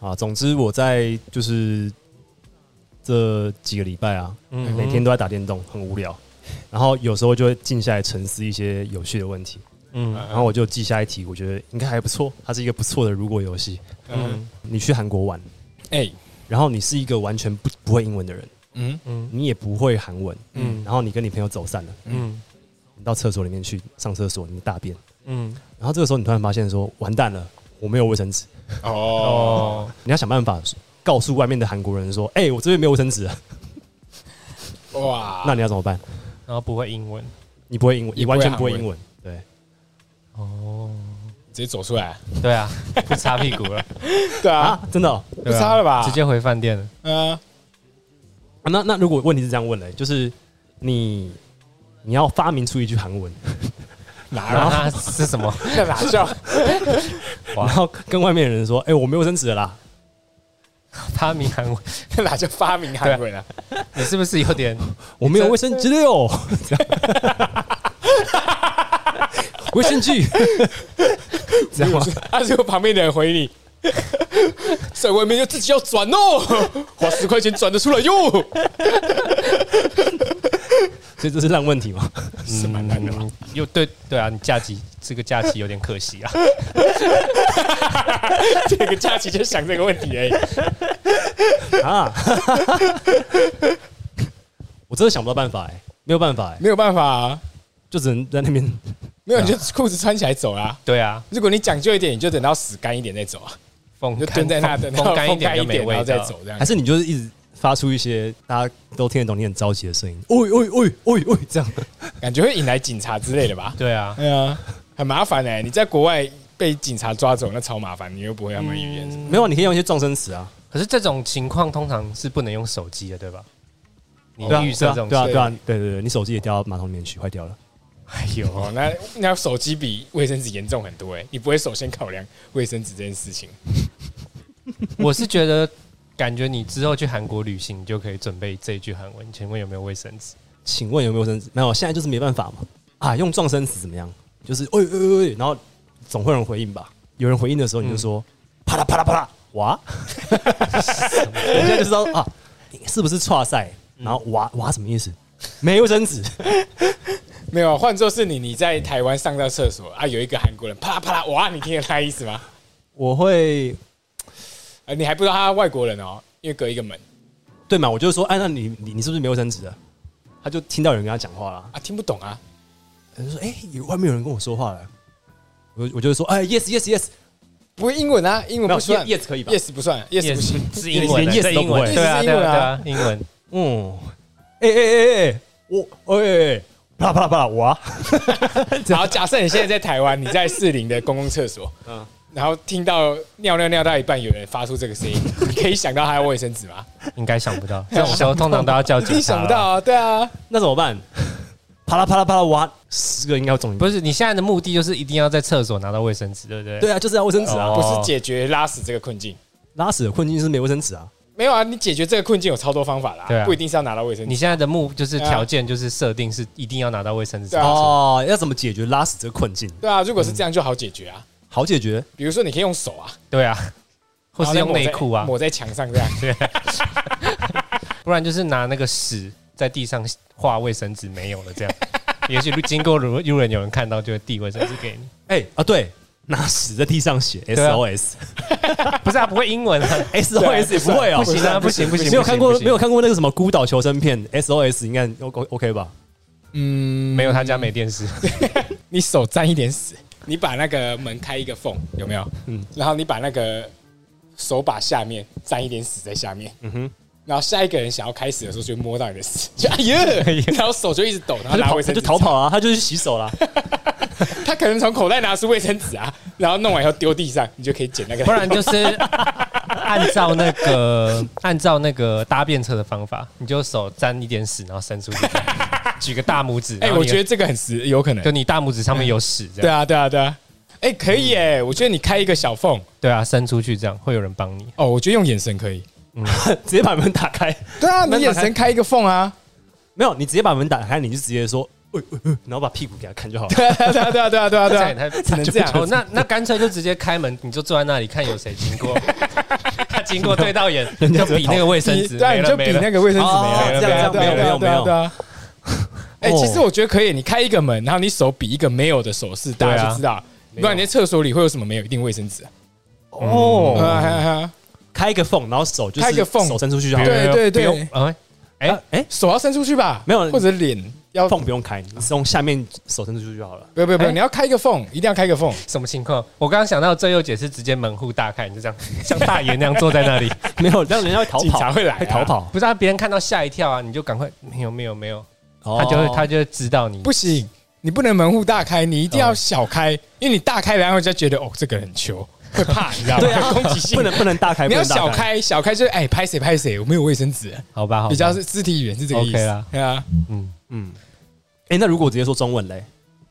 啊，总之我在就是这几个礼拜啊，嗯每天都在打电动，很无聊。然后有时候就会静下来沉思一些有趣的问题，嗯。然后我就记下一题，我觉得应该还不错，它是一个不错的如果游戏。嗯。你去韩国玩，哎，然后你是一个完全不不会英文的人，嗯嗯。你也不会韩文，嗯。然后你跟你朋友走散了，嗯。你到厕所里面去上厕所，你大便，嗯。然后这个时候你突然发现说，完蛋了，我没有卫生纸，哦，哦，你要想办法告诉外面的韩国人说，哎、我这边没有卫生纸。啊，哇，那你要怎么办？然后不会英文。你不会英文，你完全不会英文，对，哦，直接走出来，对啊，不擦屁股了，对啊，啊，真的哦、不擦了吧？直接回饭店了。嗯，啊那那如果问题是这样问的，就是你你要发明出一句韩文，哪然后它是什么？那哪叫 然后跟外面的人说，哎、我没有卫生纸了啦，发明韩文，那哪叫发明韩文啊？你是不是有点？我没有卫生纸了哟，这 样卫生纸，这样吗？啊，结果旁边的人回你，在外面就自己要转哦，花十块钱转得出来哟。所以这是烂问题吗？是蛮难的又对对啊，你假期这个假期有点可惜啊。这个假期就想这个问题而已。啊，我真的想不到办法哎、没有办法哎、没有办法啊，就只能在那边没有你就裤子穿起来走啊。对啊，如果你讲究一点，你就等到死干一点再走啊，风就蹲在那等到风干一点就没风干一点，然后味道。再走这样还。是你就是一直发出一些大家都听得懂你很着急的声音，喂喂喂喂喂，这样感觉会引来警察之类的吧？对啊，对啊，很麻烦哎、你在国外被警察抓走，那超麻烦，你又不会他们语言。嗯没有啊，你可以用一些撞声词啊，可是这种情况通常是不能用手机的，对吧？你对啊，预设这种对啊，情对啊，对对对，你手机也掉到马桶里面去，坏掉了。哎呦，哦，那那手机比卫生纸严重很多哎、你不会首先考量卫生纸这件事情。我是觉得，感觉你之后去韩国旅行，你就可以准备这一句韩文。请问有没有卫生纸？请问有没有卫生纸？没有，现在就是没办法嘛。啊，用撞生词怎么样？就是喂喂喂喂，然后总会有人回应吧。有人回应的时候，你就说、啪啦啪啦啪啦，哇！人家就知道啊，你是不是岔赛？然后哇哇什么意思？没卫生纸，没有，换作是你，你在台湾上到厕所啊，有一个韩国人啪啦啪啦，哇，你听得他意思吗？我会呃，你还不知道他外国人哦，因为隔一个门对嘛？我就说，哎，那你你你是不是没有生纸的？他就听到有人跟他讲话了，啊，听不懂啊。他就说，哎，有外面有人跟我说话了。我我就说，哎，yes yes yes，不会英文啊，英文没有不算 yes yes 可以吧？，yes 不算，yes 不行。是英文的，连 yes 这英不会文，对啊，是英文啊对啊，对啊，英文。嗯，哎哎哎哎，我哎哎，啪啦啪啦啪啦，哇！然后假设你现在在台湾，你在士林的公共厕所，嗯然后听到尿尿尿到一半有人发出这个声音，你可以想到他要卫生纸吗？应该想不到，这种时候通常都要叫警察。你想不到，啊，对啊，那怎么办？啪啦啪啦啪啦，哇！十个应该要中一不是你现在的目的就是一定要在厕所拿到卫生纸，对不对？对啊，就是要卫生纸啊！哦不是解决拉屎这个困境。拉屎的困境是没卫生纸啊！没有啊，你解决这个困境有超多方法啦，对啊不一定是要拿到卫生纸。你现在的目就是条件就是设定是一定要拿到卫生纸。啊哦，要怎么解决拉屎这个困境？对啊，如果是这样就好解决啊。好解决，比如说，你可以用手啊，对啊，或是用内裤啊，抹在墙上这样。不然就是拿那个屎在地上画卫生纸没有了这样。也许经过路路人有人看到，就会递卫生纸给你。哎啊，对，拿屎在地上写对啊 SOS，SOS 不是啊，不会英文啊，也不会哦不。行啊，不行不行，没有看过没有？看过那个什么孤岛求生片 SOS，应该 O OK 吧？嗯，没有，他家没电视。你手沾一点屎，你把那个门开一个缝，有没有？嗯。嗯，然后你把那个手把下面沾一点屎在下面，嗯哼，然后下一个人想要开始的时候就摸到你的屎，就哎呀，然后手就一直抖，然后拿卫生纸就逃跑啊，他就去洗手啦。他可能从口袋拿出卫生纸啊，然后弄完以后丢地上，你就可以捡那个，不然就是按照那个按照那个搭便车的方法，你就手沾一点屎，然后伸出去，举个大拇指。哎，我觉得得这个很实有可能。就，你大拇指上面有屎，这样。对啊，对啊，对啊，哎，可以耶，我觉得你开一个小缝，对啊，伸出去这样会有人帮你。哦，我觉得用眼神可以，嗯。直接把门打开，对啊，你眼神开一个缝啊，没有，你直接把门打开，你就直接说然后把屁股给他看就好了。对啊对啊对啊对啊对啊对啊，这样也太只能这样。哦，那那干脆就直接开门，你就坐在那里看有谁经过，他 经过对到眼，就比那个卫生纸，对啊，你就比那个卫生纸哦没了，这样对啊这样没有没有。哎，哦其实我觉得可以，你开一个门，然后你手比一个没有的手势，大家就知道。不然你在厕所里会有什么没有？一定卫生纸啊。哦，啊哈哈开一个缝，然后手就是开一个缝手伸出去就好了。对对对哎哎手要伸出去吧？没有或者脸要缝不用开，你是用下面手伸出去就好了。不不不，哎你要开一个缝，一定要开一个缝。什么情况？我刚刚想到最右姐是直接门户大开，你就这样 像大爷那样坐在那里，没有，这样人家会逃警跑，察会来逃跑。不是让别人看到吓一跳啊，你就赶快没有没有没有，他他就会他就会知道你不行，你不能门户大开，你一定要小开，因为你大开，然后人家觉得哦，这个人穷，会怕，你知道吗？对啊攻击性不能不能大开，你要小开，小开就是哎，拍谁拍谁，我没有卫生纸，好吧？好吧比较是肢体语言是这个意思 OK 啦。对啊，嗯，嗯，哎，那如果直接说中文嘞？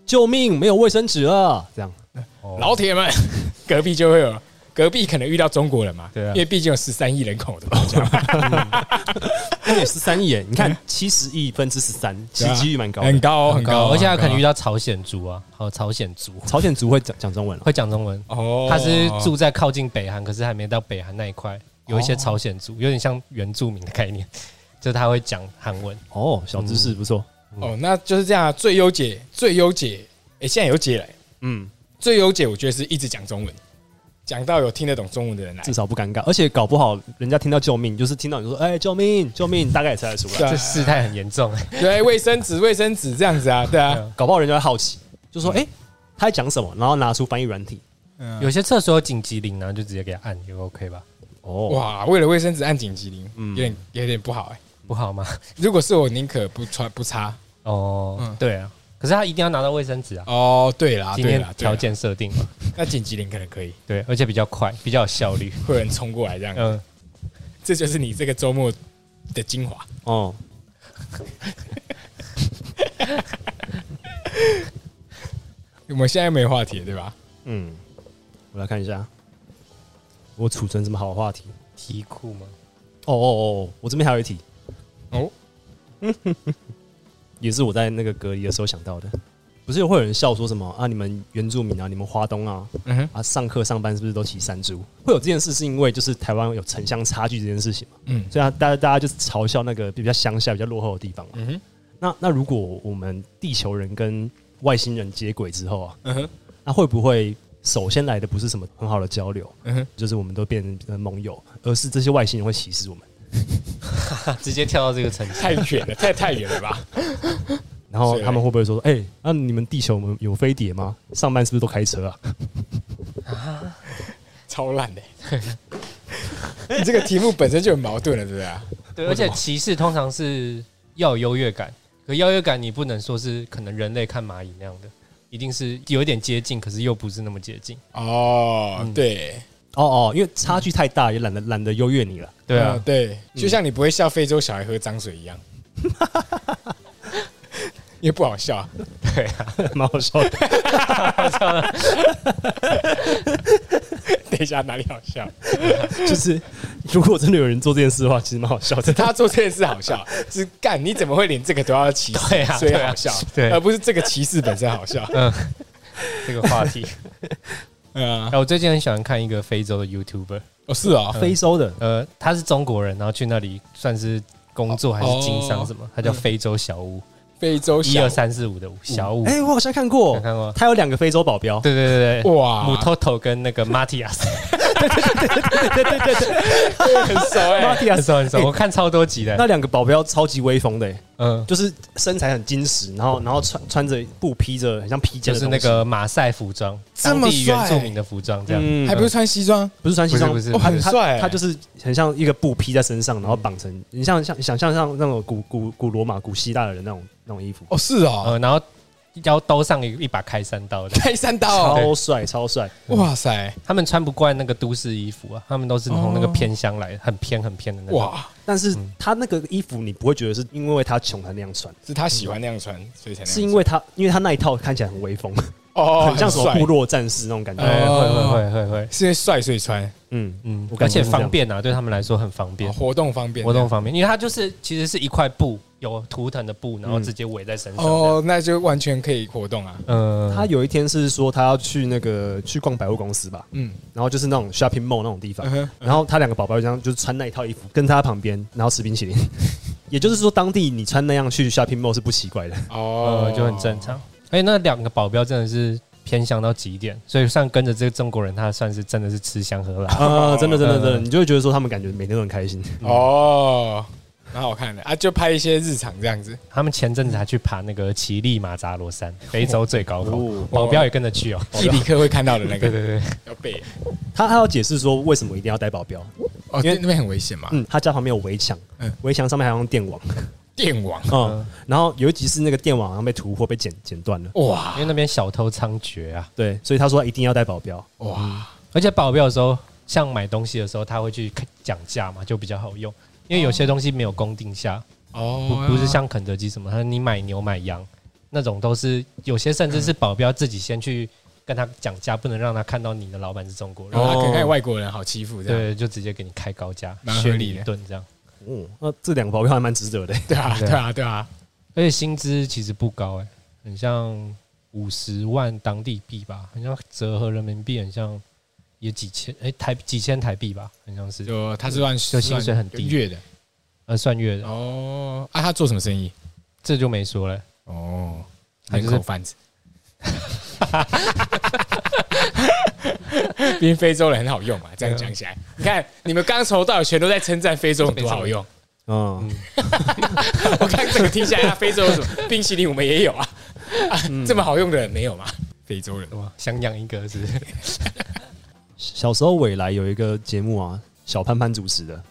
救命！没有卫生纸了，这样哦老铁们，隔壁就会有，隔壁可能遇到中国人嘛，对啊。因为毕竟有十三亿人口的国家，那也十三亿耶！你看七十亿分之十三，其实几率蛮高的。很高哦很高。哦，而且他可能遇到到朝鲜族啊，还有朝鲜族。朝鲜族会讲讲中文了，会讲中文，哦。他是住在靠近北韩，可是还没到北韩那一块，有一些朝鲜族，有点像原住民的概念，就是他会讲韩文。哦，小知识不错。哦，那就是这样啊，最优解，最优解，哎，现在有解了，嗯，最优解我觉得是一直讲中文，讲到有听得懂中文的人来至，少不尴尬，而且搞不好人家听到救命，就是听到你说“哎，救命，救命”，大概也猜得出来。这事态很严重，对，卫生纸，卫生纸这样子啊，对啊，搞不好人家会好奇，就说：“哎，他在讲什么？”然后拿出翻译软体。有些厕所有紧急铃，然后就直接给他按，就 OK 吧？哦，哇，为了卫生纸按紧急铃，嗯有点有点不好哎。不好吗？如果是我，宁可不穿不擦。哦嗯，对啊，可是他一定要拿到卫生纸啊，哦，对啦，今天对啦，条，件设定嘛，那紧急铃可能可以，对，而且比较快，比较有效率。会有人冲过来这样，嗯，这就是你这个周末的精华。哦，我们现在没话题对吧？嗯，我来看一下，我储存什么好话题？题库吗？哦哦哦，我这边还有一题，哦，也是我在那个隔离的时候想到的。不是会有人笑说什么啊？你们原住民啊，你们华东啊，嗯，啊，上课上班是不是都骑山猪？会有这件事，是因为就是台湾有城乡差距这件事情嘛，嗯所以啊，大家大家就是嘲笑那个比较乡下、比较落后的地方嘛。嗯哼，那那如果我们地球人跟外星人接轨之后啊，嗯哼，那会不会首先来的不是什么很好的交流，嗯哼，就是我们都变成盟友，而是这些外星人会歧视我们？直接跳到这个层次，太远了，太太远了吧？然后他们会不会说，哎、那、你们地球有有飞碟吗？上班是不是都开车啊？啊 超烂的。你这个题目本身就有矛盾了，对不对啊？对，而且歧视通常是要有优越感，可优越感你不能说是可能人类看蚂蚁那样的，一定是有一点接近，可是又不是那么接近。哦，嗯对，哦哦，因为差距太大，也懒得懒得优越你了。对啊嗯，对，就像你不会笑非洲小孩喝脏水一样，因为不好笑。对啊，蛮好笑的。等一下，哪里好笑？就是如果真的有人做这件事的话，其实蛮好笑的。他做这件事好笑，是干你怎么会连这个都要歧视？对啊对啊所以好笑，对而不是这个歧视本身好笑。嗯，这个话题。嗯啊。哎，，我最近很喜欢看一个非洲的 YouTuber，哦是啊，非洲的？呃，他是中国人，然后去那里算是工作还是经商什么，他叫非洲小屋，非洲小一二三四五的五小屋，哎、我好像看过。有，看过？他有两个非洲保镖。对对对对，哇，母 Toto 跟那个 Matias 很熟哎，马蒂亚斯很熟很熟，我看超多集的。那两个保镖超级威风的、欸嗯，就是身材很精实，然后然后穿穿着布披着很像披肩就是，那个马赛服装，当地原住民的服装这样。还不是穿西装，不是穿西装，不是很帅他就是很像一个布披在身上，然后绑成你像像想象像那种古古古罗马、古希腊的人那种那种衣服，哦是哦，呃，然后腰兜上一一把开山刀的。开山刀。哦，超帅超帅。哇塞，他们穿不惯那个都市衣服啊，他们都是从那个偏乡来，很偏很偏的那种。哇，但是他那个衣服你不会觉得是因为他穷才那样穿，是他喜欢那样穿，所以才那样是因为他因为他那一套看起来很威风，哦，很像什么部落战士那种感，觉。哦会会会会会，是因为帅所以穿，嗯，嗯而且方便啊，对他们来说很方便。哦，活动方便，活动方便，因为它就是其实是一块布，有图腾的布，然后直接围在身上。哦，那就完全可以活动啊。呃，他有一天是说他要去那个去逛百货公司吧，嗯，然后就是那种 shopping mall 那种地方然后他两个宝宝就这样就是穿那一套衣服跟在他旁边，然后吃冰淇淋。也就是说，当地你穿那样去 shopping mall 是不奇怪的。哦呃，就很正常。而且那两个保镖真的是偏向到极点，所以算跟着这个中国人，他算是真的是吃香喝辣。啊，真的真的真的，嗯你就会觉得说他们感觉每天都很开心。哦，蛮好看的啊，就拍一些日常这样子。他们前阵子还去爬那个乞力马扎罗山，非洲最高峰，哦保镖也跟着去哦。地理课会看到的那个，对对对，要背。他还要解释说为什么一定要带保镖。哦，因为那边很危险嘛，嗯，他家旁边有围墙嗯，围墙上面还用电网。电网嗯，然后有一集是那个电网好像被突破被剪剪断了。哇因为那边小偷猖獗啊，对，所以他说一定要带保镖。哇，而且保镖的时候，像买东西的时候，他会去讲价嘛，就比较好用。因为有些东西没有公定价，不哦，不是像肯德基什么，他说你买牛买羊那种都是有些甚至是保镖自己先去跟他讲价，不能让他看到你的老板是中国人。然，后他可能哦看外国人好欺负这样，对，就直接给你开高价，蛮合削理的。你一顿这样。哦，那这两个保镖还蛮值得的。对啊，对对啊，对啊，而且薪资其实不高哎、很像五十万当地币吧，很像折合人民币很像也几千哎、台几千台币吧，好像是就他是算就薪水很低月的呃算月的，哦。啊，他做什么生意？这就没说了。哦，他就是人口贩子。毕竟非洲人很好用嘛，这样讲起来，你看你们刚从头到尾全都在称赞非洲有多好用。嗯，我看整个听下来，非洲有什么冰淇淋我们也有啊，啊这么好用的人没有吗？非洲人哇，想养一个是不是小时候未来有一个节目啊，小潘潘主持的，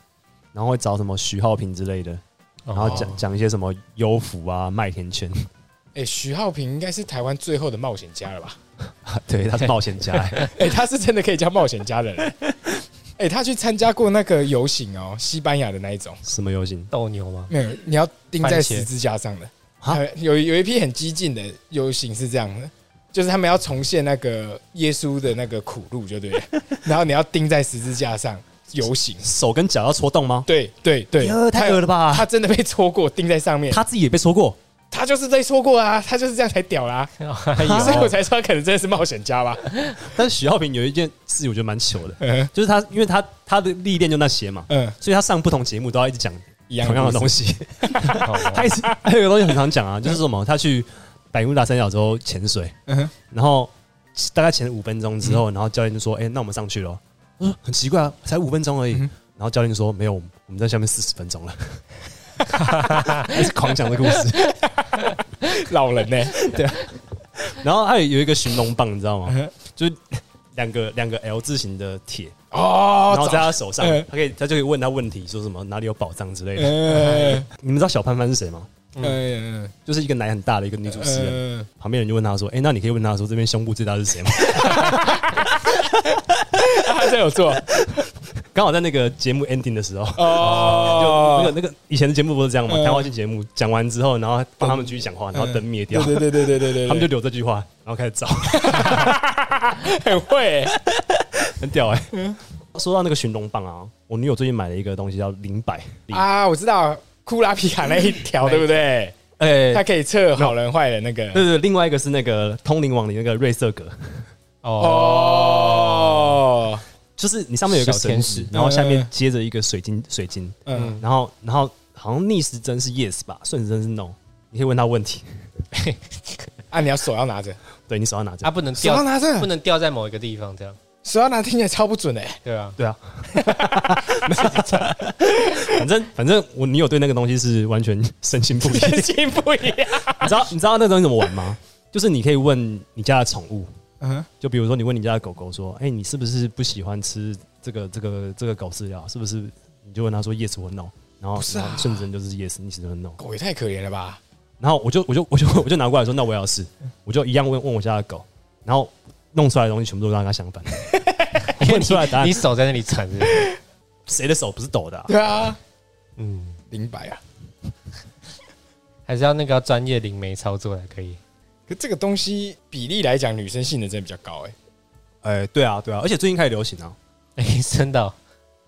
然后会找什么徐浩平之类的，然后讲讲一些什么优抚啊、麦田圈。哎，徐浩平应该是台湾最后的冒险家了吧？对，他是冒险家。哎，他是真的可以叫冒险家的人。哎，他去参加过那个游行哦，西班牙的那一种，什么游行？斗牛吗？没有，你要钉在十字架上的。啊呃有有一批很激进的游行是这样的，就是他们要重现那个耶稣的那个苦路，就对了。然后你要钉在十字架上游行。手跟脚要戳洞吗？对对对，呃太恶了吧他真的被戳过，钉在上面。他他自己也被戳过。他就是被戳过啊，他就是这样才屌啦、还所以我才说他可能真的是冒险家吧。但是许浩平有一件事，我觉得蛮糗的，嗯就是他，因为他他的历练就那些嘛，嗯，所以他上不同节目都要一直讲一样同样的东西。西。他一直还有一个东西很常讲啊，就是什么，他去百慕大三角洲潜水，然后大概潜了五分钟之后，然后教练就说：“哎、那我们上去了。”我说：“很奇怪啊，才五分钟而已。嗯然后教练就说：“没有，我们在下面四十分钟了。”一直狂讲的故事。老人呢、对然后还有有一个寻龙棒，你知道吗？就是两个两个 L 字形的铁，哦，然后在他手上嗯，他可以他就可以问他问题，说什么哪里有宝藏之类的。嗯 你们知道小潘潘是谁吗？嗯就是一个奶很大的一个女主持人。嗯，旁边人就问她说：“哎，那你可以问她说这边胸部最大是谁吗 他真有做？” 刚好在那个节目 ending 的时候，哦 就那个那个以前的节目不是这样吗？嗯谈话性节目讲完之后，然后帮他们继续讲话，然后灯灭掉，对对对对对对，他们就留这句话，然后开始找，很会、欸。很屌哎。说到那个寻龙棒啊，我女友最近买了一个东西叫灵摆，啊，我知道库拉皮卡 那一条，对不对？哎，它可以测好人坏人那个。对对，另外一个是那个通灵王里那个瑞瑟格，哦，哦，就是你上面有一个绳小天使，然后下面嗯接着一个水晶水晶，嗯，然后然后好像逆时针是 yes 吧，顺时针是 no，你可以问他问题，啊，你要手要拿着，对你手要拿着。啊，，不能掉，手要拿着。不，能掉在某一个地方，这样手要拿听起来超不准哎、欸。对啊。对啊，反正反正我女友对那个东西是完全深信不疑。跟心不一样。你知道你知道那个东西怎么玩吗？就是你可以问你家的宠物，嗯，就比如说你问你家的狗狗说：“哎、你是不是不喜欢吃这个这个这个狗饲料？是不是？”你就问他说 yes 或 no，然后不是啊顺时针就是 yes，逆时针是 no。狗也太可怜了吧？然后我就我就我就我就拿过来说：“那我也要试。”我就一样问问我家的狗，然后弄出来的东西全部都跟他相反。问出来的答案你，手在那里缠着，谁的手不是抖的、啊？对啊，嗯，明白啊。还是要那个专业灵媒操作才可以。可这个东西比例来讲，女生性能真的比较高哎、哎、对啊，对啊，而且最近开始流行啊。哎，真的哦，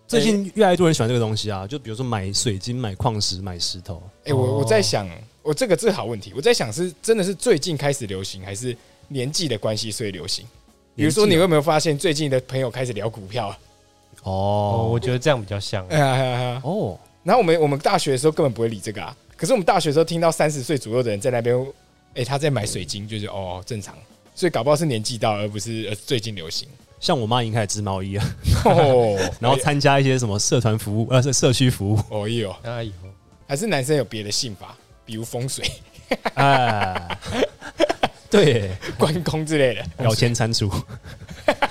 最近越来越多人喜欢这个东西啊，就比如说买水晶、买矿石、买石头。哎、我我哦在想，我这个是好问题，我在想是真的是最近开始流行，还是年纪的关系所以流行？比如说，你有没有发现最近的朋友开始聊股票？哦，哦我觉得这样比较像。哎呀哎呀哎呀！哦，然后我们我们大学的时候根本不会理这个啊，可是我们大学的时候听到三十岁左右的人在那边，哎、他在买水晶，就是哦正常，所以搞不好是年纪到，而不是呃最近流行。像我妈已经开始织毛衣了，哦，然后参加一些什么社团服务，呃，是社区服务。哦哟，那以后还是男生有别的信法，比如风水、哎，对，关公之类的。咬钱蟾蜍，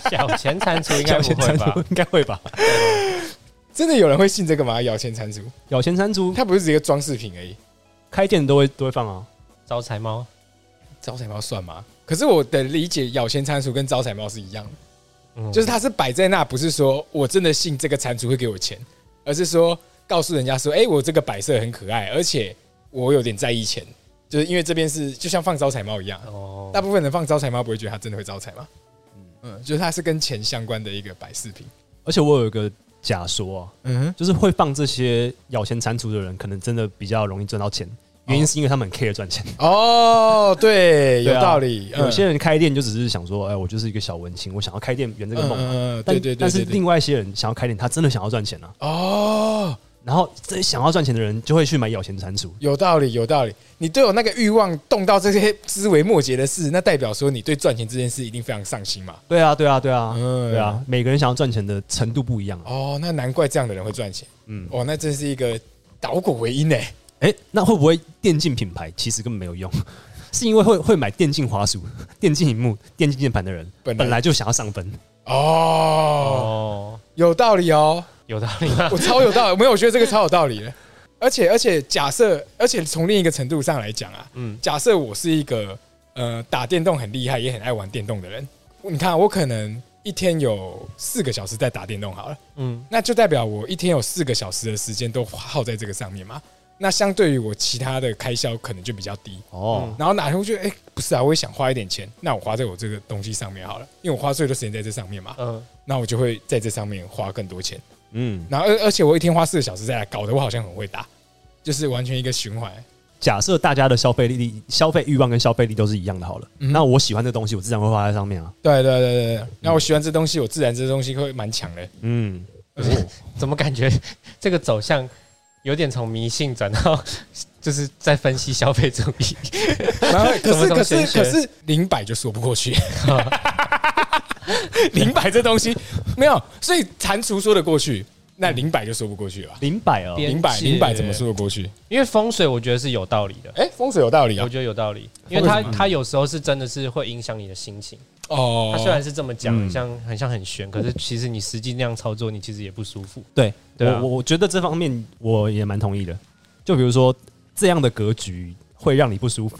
小钱蟾蜍 应该不会吧？应该会吧？真的有人会信这个吗？咬钱蟾蜍，咬钱蟾蜍它不是只一个装饰品而已。开店都会都会放啊。招财猫招财猫算吗？可是我的理解，咬钱蟾蜍跟招财猫是一样的，嗯就是它是摆在那，不是说我真的信这个蟾蜍会给我钱，而是说告诉人家说，哎、我这个摆设很可爱，而且我有点在意钱，就是因为这边是就像放招财猫一样，哦大部分人放招财猫不会觉得它真的会招财吗？嗯，就是它是跟钱相关的一个摆饰品。而且我有一个假说啊，嗯哼，就是会放这些咬钱蟾蜍的人，可能真的比较容易赚到钱。原因是因为他们很 care 赚钱。哦，对，有道理。嗯有些人开店就只是想说，哎，我就是一个小文青，我想要开店圆这个梦。嗯，对对对，但是另外一些人想要开店，他真的想要赚钱啊。哦，然后这些想要赚钱的人就会去买咬钱的蟾蜍。有道理，有道理。你对我那个欲望动到这些枝微末节的事，那代表说你对赚钱这件事一定非常上心嘛？对啊，对啊，对啊，嗯对啊，每个人想要赚钱的程度不一样啊。哦，那难怪这样的人会赚钱。嗯，哦，那真是一个导果为因呢。哎，那会不会电竞品牌其实根本没有用？是因为会会买电竞滑鼠、电竞荧幕、电竞键盘的人，本来本来就想要上分。哦，哦，有道理哦，有道理吗？我超有道理，没有，我觉得这个超有道理的。而且而且，假设，而且从另一个程度上来讲啊，嗯，假设我是一个呃打电动很厉害，也很爱玩电动的人，你看我可能一天有四个小时在打电动好了。嗯，那就代表我一天有四个小时的时间都耗在这个上面嘛。那相对于我其他的开销可能就比较低。哦，然后哪天我觉得，哎、不是啊，我也想花一点钱，那我花在我这个东西上面好了，因为我花最多时间在这上面嘛，嗯，那我就会在这上面花更多钱。嗯，然后而而且我一天花四个小时在那，搞得我好像很会打，就是完全一个循环。假设大家的消费力、消费欲望跟消费力都是一样的，好了，嗯那我喜欢这东西，我自然会花在上面啊。对对对对对。那我喜欢这东西，我自然这东西会蛮强的。嗯，怎么感觉这个走向有点从迷信转到就是在分析消费主义？然后可是可是可是零百就说不过去，零百这东西没有，所以蟾蜍说得过去，那零百就说不过去了。零百哦，边零百界零百怎么说得过去？因为风水我觉得是有道理的，哎，风水有道理啊我。觉得有道理，因为它它有时候是真的是会影响你的心情。哦它虽然是这么讲，像很像很玄，可是其实你实际那样操作，你其实也不舒服。对，对啊我我我觉得这方面我也蛮同意的。就比如说这样的格局会让你不舒服，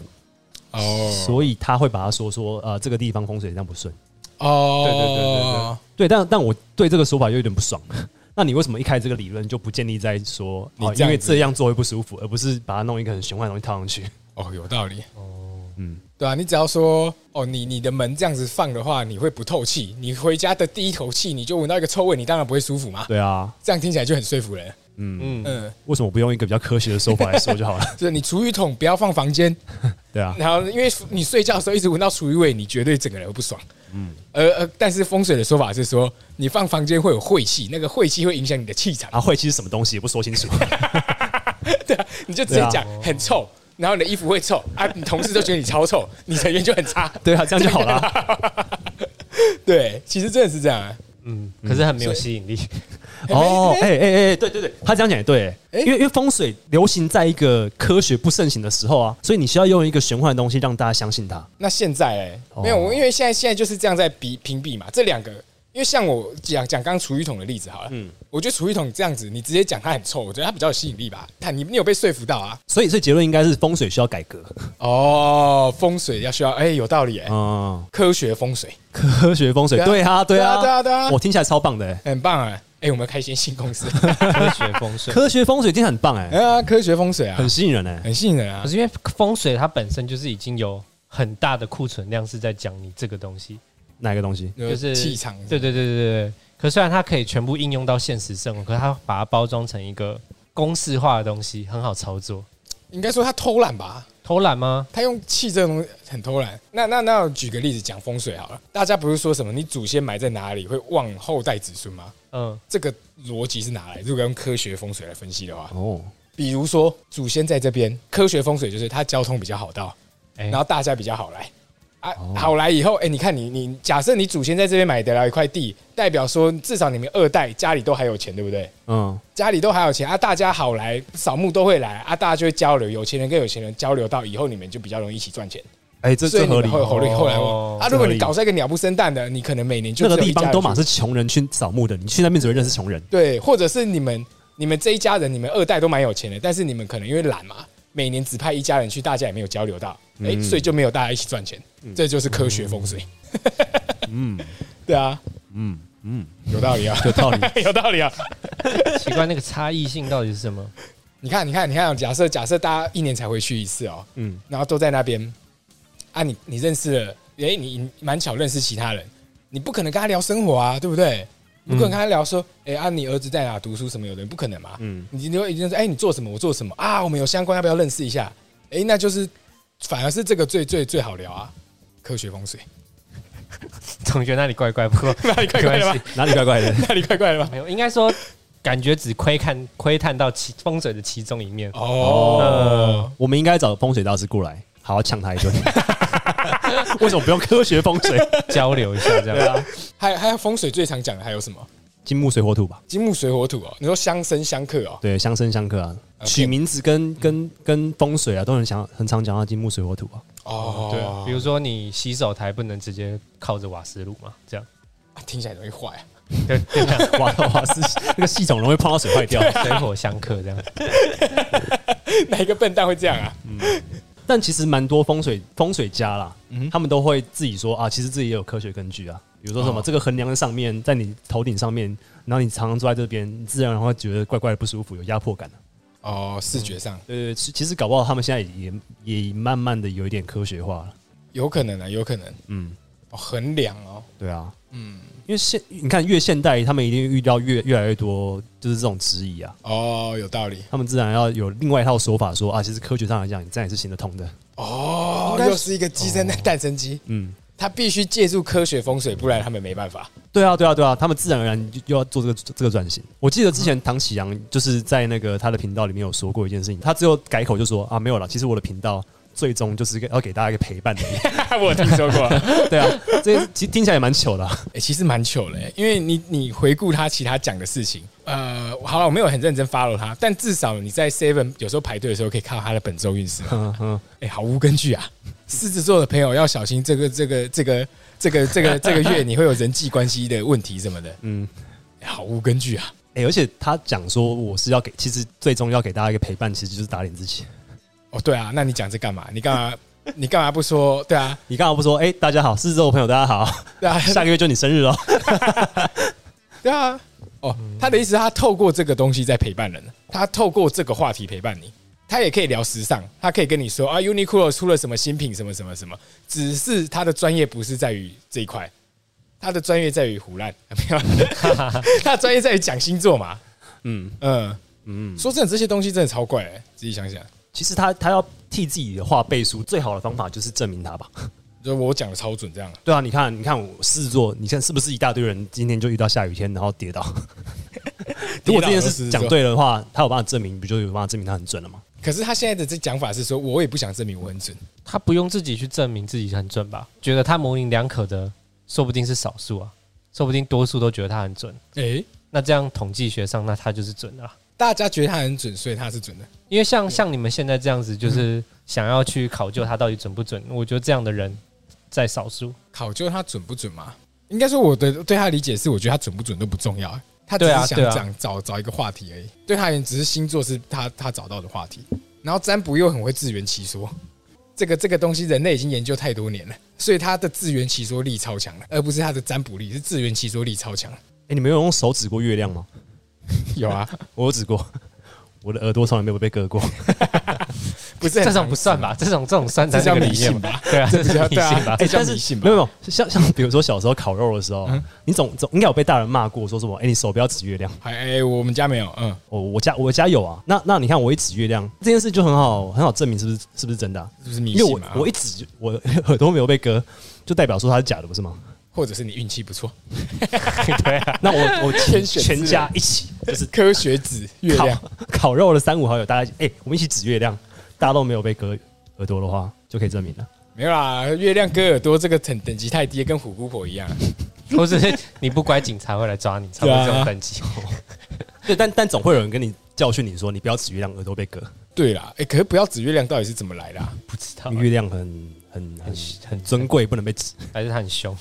哦所以他会把它说说呃这个地方风水这样不顺。哦，对对对对对，但但我对这个说法有点不爽。那你为什么一开始这个理论就不建立在说哦，因为这样子这样做会不舒服，而不是把它弄一个很玄幻的东西套上去？哦，有道理哦。嗯，对啊，你只要说哦，你你的门这样子放的话，你会不透气，你回家的第一口气你就闻到一个臭味，你当然不会舒服嘛。对啊，这样听起来就很说服人。嗯，嗯，嗯，为什么不用一个比较科学的说法来说就好了？就 是你厨余桶不要放房间，对啊，然后因为你睡觉的时候一直闻到厨余味，你绝对整个人会不爽。嗯，呃呃但是风水的说法是说，你放房间会有晦气，那个晦气会影响你的气场。啊，晦气是什么东西也不说清楚。对啊，你就直接讲很臭，然后你的衣服会臭啊，你同事都觉得你超臭，你人缘就很差。对啊，这样就好了。对，其实真的是这样啊。嗯，可是很没有吸引力。哦，哎哎哎，对对对，他这样讲也对，哎因为因为风水流行在一个科学不盛行的时候啊，所以你需要用一个玄幻的东西让大家相信它。那现在哎、哦。没有，我因为现在现在就是这样在比评比嘛，这两个，因为像我讲讲刚刚厨余桶的例子好了，嗯，我觉得厨余桶这样子，你直接讲它很臭，我觉得它比较有吸引力吧。看你你有被说服到啊？所以所以结论应该是风水需要改革。哦，风水要需要哎、有道理哎、嗯，科学风水，科学风水，对啊。对啊对啊。对啊对啊我听起来超棒的欸。很棒哎、哎、我们开一间新公司，科学风水，科学风水听起来很棒哎，哎呀，科学风水啊很，吸引人哎。很吸引人啊可。是因为风水它本身就是已经有很大的库存量是在讲你这个东西，哪个东西？就就是气场，对对对对对，可虽然它可以全部应用到现实生活，可是它把它包装成一个公式化的东西，很好操作。应该说他偷懒吧，偷懒吗？他用气这个东西很偷懒。那那那我举个例子讲风水好了，大家不是说什么你祖先埋在哪里会旺后代子孙吗？嗯，这个逻辑是哪来？如果用科学风水来分析的话，哦，比如说祖先在这边，科学风水就是它交通比较好到，哎然后大家比较好来。啊哦，好来以后，哎、你看你你假设你祖先在这边买得了一块地，代表说至少你们二代家里都还有钱，对不对？嗯，家里都还有钱啊，大家好来扫墓都会来啊，大家就会交流，有钱人跟有钱人交流到以后，你们就比较容易一起赚钱，哎，这所以你们这合理。会后来后来哦啊，如果你搞出一个鸟不生蛋的，你可能每年就那个只有一家人去地方都马是穷人去扫墓的，你去那边只会认识穷人。对，或者是你们你们这一家人，你们二代都蛮有钱的，但是你们可能因为懒嘛，每年只派一家人去，大家也没有交流到，哎、嗯所以就没有大家一起赚钱，这就是科学风水。嗯 对啊，嗯嗯，有道理啊，有道理。有道理啊。奇怪，那个差异性到底是什么？你看，你看，你看，假设假设大家一年才回去一次哦，嗯，然后都在那边啊你，你认识了，哎、你你蛮巧认识其他人，你不可能跟他聊生活啊，对不对？你不可能跟他聊说，哎、啊，你儿子在哪读书什么有的，不可能嘛。嗯你你会一定说，哎、你做什么？我做什么啊？我们有相关，要不要认识一下？哎、那就是反而是这个最最最好聊啊，科学风水，同学那里怪怪，不过 哪里怪怪的吗？哪里怪怪的？哪里怪怪的吗？没有，应该说感觉只窥看窥探到其风水的其中一面。哦，我们应该找风水大师过来，好好呛他一顿。为什么不用科学风水？交流一下，这样。啊，还还有风水最常讲的还有什么？金木水火土吧？金木水火土哦，你说相生相克哦，对，相生相克啊。取名字跟跟跟风水啊，都很想很常讲到金木水火土啊。哦对啊，比如说你洗手台不能直接靠着瓦斯炉嘛，这样。啊听起来容易坏啊。对对啊，哇哇是那个系统容易碰到水坏掉。水火相克这样。哪一个笨蛋会这样啊？但其实蛮多风水风水家啦，嗯他们都会自己说啊，其实自己也有科学根据啊。比如说什么，哦。这个横梁的上面，在你头顶上面，然后你常常坐在这边，你自然然会觉得怪怪的不舒服，有压迫感、啊、哦，视觉上。对对对，其其实搞不好他们现在也也慢慢的有一点科学化了。有可能啊，有可能。嗯，哦，衡量哦，对啊，嗯，因为现你看越现代，他们一定遇到越越来越多就是这种质疑啊，哦，有道理他们自然要有另外一套说法说啊，其实科学上来讲，你这样也是行得通的。哦，又是一个鸡生蛋，蛋生鸡，嗯，他必须借助科学风水，不然他们没办法。对啊，对啊，对啊，他们自然而然就又要做这个这个转型。我记得之前唐启阳就是在那个他的频道里面有说过一件事情，他只有改口就说啊，没有了，其实我的频道最终就是要给大家一个陪伴的。我有听说过，对啊，这其实听起来也蛮糗的啊、哎、其实蛮糗嘞，因为你你回顾他其他讲的事情，呃，好了，我没有很认真 follow 他，但至少你在 Seven 有时候排队的时候可以看到他的本周运势。嗯嗯，哎、毫无根据啊！狮子座的朋友要小心这个这个这个这个这个这个月你会有人际关系的问题什么的，嗯，哎毫无根据啊！哎、而且他讲说我是要给，其实最终要给大家一个陪伴，其实就是打脸自己。哦，对啊，那你讲这干嘛？你干嘛？你干嘛不说？对啊，你干嘛不说，哎、大家好，狮子座朋友大家好，对啊，下个月就你生日哦。对啊。哦，他的意思他透过这个东西在陪伴人，他透过这个话题陪伴你，他也可以聊时尚，他可以跟你说啊，Uniqlo 出了什么新品，什么什么什么，只是他的专业不是在于这一块，他的专业在于胡乱，没有，他的专业在于讲星座嘛，嗯嗯。嗯，说真的，这些东西真的超怪、欸，自己想想。其实他他要替自己的话背书，最好的方法就是证明他吧。就我讲的超准，这样对啊，你看，你看我狮子座，你看是不是一大堆人今天就遇到下雨天，然后跌倒？如果这件事讲对的话，他有办法证明，不就有办法证明他很准了吗？可是他现在的这讲法是说，我也不想证明我很准。他不用自己去证明自己很准吧？觉得他模棱两可的，说不定是少数啊，说不定多数都觉得他很准。诶、那这样统计学上，那他就是准的啦。大家觉得他很准，所以他是准的。因为像像你们现在这样子，就是想要去考究他到底准不准，我觉得这样的人在少数。考究他准不准嘛？应该说我的对他理解是，我觉得他准不准都不重要，他只是想找找找一个话题而已。对他而言，只是星座是他他找到的话题，然后占卜又很会自圆其说。这个这个东西，人类已经研究太多年了，所以他的自圆其说力超强了，而不是他的占卜力，是自圆其说力超强。哎、你们有用手指过月亮吗？有啊，我有指过，我的耳朵从来没有被割过。不是这种不算吧？这种这种算在这叫迷信吧？对啊，这这是迷信吧这？叫但是迷信吧没有没有，像像比如说小时候烤肉的时候嗯，你总总应该有被大人骂过，说什么？哎，你手不要指月亮。还哎，我们家没有，嗯，我我家我家有啊。那那你看我一指月亮这件事就很好很好证明是不是是不是真的啊？是不是迷因为我信？我一指我 耳朵没有被割，就代表说它是假的，不是吗？或者是你运气不错，对啊，那我我 天选全家一起就是 科学指月亮，烤肉的三五好友，大家哎、我们一起指月亮，大家都没有被割耳朵的话，就可以证明了。没有啦，月亮割耳朵这个等等级太低，跟虎姑婆一样。或是你不乖，警察会来抓你，差不多这种等级。对，但但总会有人跟你教训你说，你不要指月亮，耳朵被割。对啦，哎，可是不要指月亮到底是怎么来的啊？不知道月亮很很很很尊贵，不能被指。还是他很凶。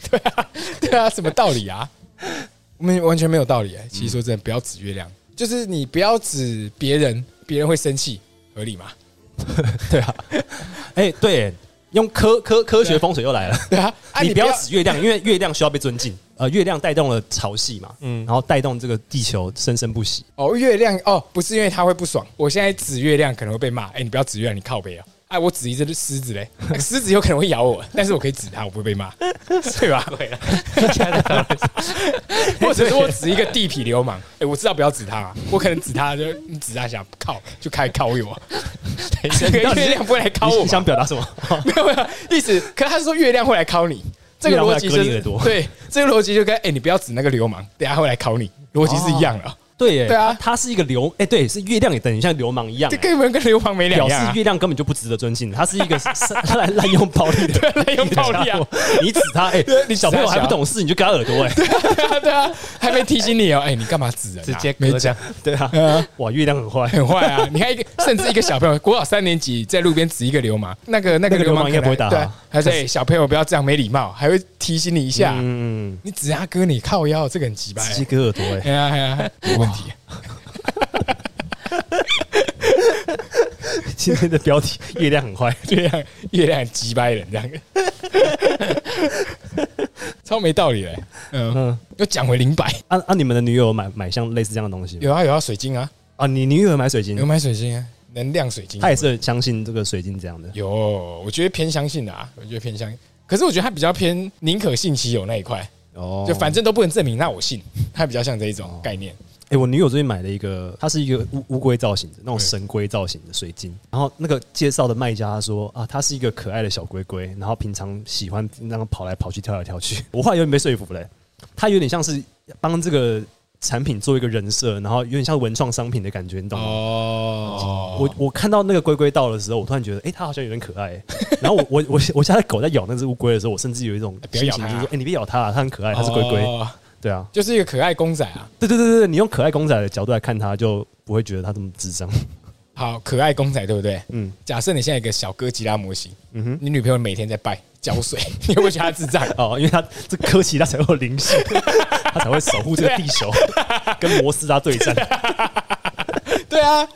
对啊，对啊什么道理啊？我们完全没有道理哎。其实说真的，不要指月亮，就是你不要指别人，别人会生气，合理吗？对啊，哎、对，用科科科学风水又来了。对啊，啊你不不要指月亮，因为月亮需要被尊敬。呃，月亮带动了潮汐嘛，嗯嗯，然后带动这个地球生生不息。哦，月亮哦，不是因为它会不爽，我现在指月亮可能会被骂。哎，你不要指月亮，你靠背啊！哎，我指一只狮子嘞，那个狮子有可能会咬我，但是我可以指它，我不会被骂，对吧？对了，或者是我指一个地痞流氓，哎，我知道不要指他啊，我可能指他就你指他想靠就开始靠我 这个月亮不会来靠我你你想表达什么？没有没有意思，可是他是说月亮会来靠你，这个逻辑就是对，这个逻辑就跟哎、你不要指那个流氓，等一下会来考你，逻辑是一样的，对耶，对啊它它是一个流，哎、对，是月亮也等于像流氓一样这，根本跟流氓没两表样、啊示。月亮根本就不值得尊敬，他是一个 是滥滥用暴力的，滥用暴力啊！你指他，哎、对你小朋友还不懂事，你就割他耳朵、哎，对啊对啊，还没提醒你哦，哎、你干嘛指人、啊？直接没割这样。对啊，呃哇，月亮很坏，很坏啊！你看一个，甚至一个小朋友，国小三年级在路边指一个流氓，那个那个流氓氓应该不会打还说哎、小朋友不要这样没礼貌，还会提醒你一下。嗯，你指他哥，你靠腰，这个很鸡巴、直接割耳朵、哎，哎呀哎呀，有问题。今天的标题月亮很坏，月亮月亮很鸡掰人这样，超没道理嘞。嗯，嗯，又讲回零百，啊啊，你们的女友买买像类似这样的东西？有啊有啊，水晶啊，啊，你女友买水晶？有，买水晶啊，能量水晶，她也是相信这个水晶这样的，有，我觉得偏相信的啊，我觉得偏相信。可是我觉得他比较偏宁可信其有那一块，哦就反正都不能证明，那我信，他比较像这一种概念。哎、我女友最近买了一个，它是一个乌乌龟造型的那种神龟造型的水晶。然后那个介绍的卖家他说啊，它是一个可爱的小龟龟，然后平常喜欢那样跑来跑去、跳来跳去。我后来有点被说服嘞，它有点像是帮这个产品做一个人设，然后有点像文创商品的感觉，你懂吗？哦我我看到那个龟龟到的时候，我突然觉得，哎、它好像有点可爱、欸。然后我我我我家的狗在咬那只乌龟的时候，我甚至有一种不要咬它心情就是说，哎、你别咬它、啊，它很可爱，它是龟龟。哦对啊，就是一个可爱公仔啊。对对对对对，你用可爱公仔的角度来看它，就不会觉得它这么智障。好，可爱公仔对不对？嗯假设你现在有一个小哥吉拉模型，嗯哼。你女朋友每天在拜浇水，你会不会觉得他智障？哦，因为他这科奇它才会有灵性，他才会守护这个地球，跟摩斯拉对战。对啊，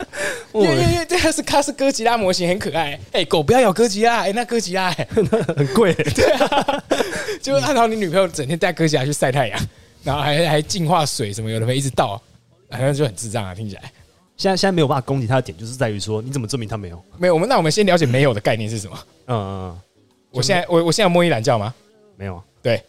因为这个是它是哥吉拉模型，很可爱。哎，狗不要咬哥吉拉，哎，那哥吉拉，哎很贵、对啊就按照你女朋友整天带哥吉拉去晒太阳，然后还还净化水什么，有的没一直倒，好像就很智障啊，听起来。现在现在没有办法攻击他的点，就是在于说，你怎么证明他没有？没有，我们那我们先了解没有的概念是什么？嗯嗯嗯，我现在我我现在有摸一懒觉吗？没有啊。对，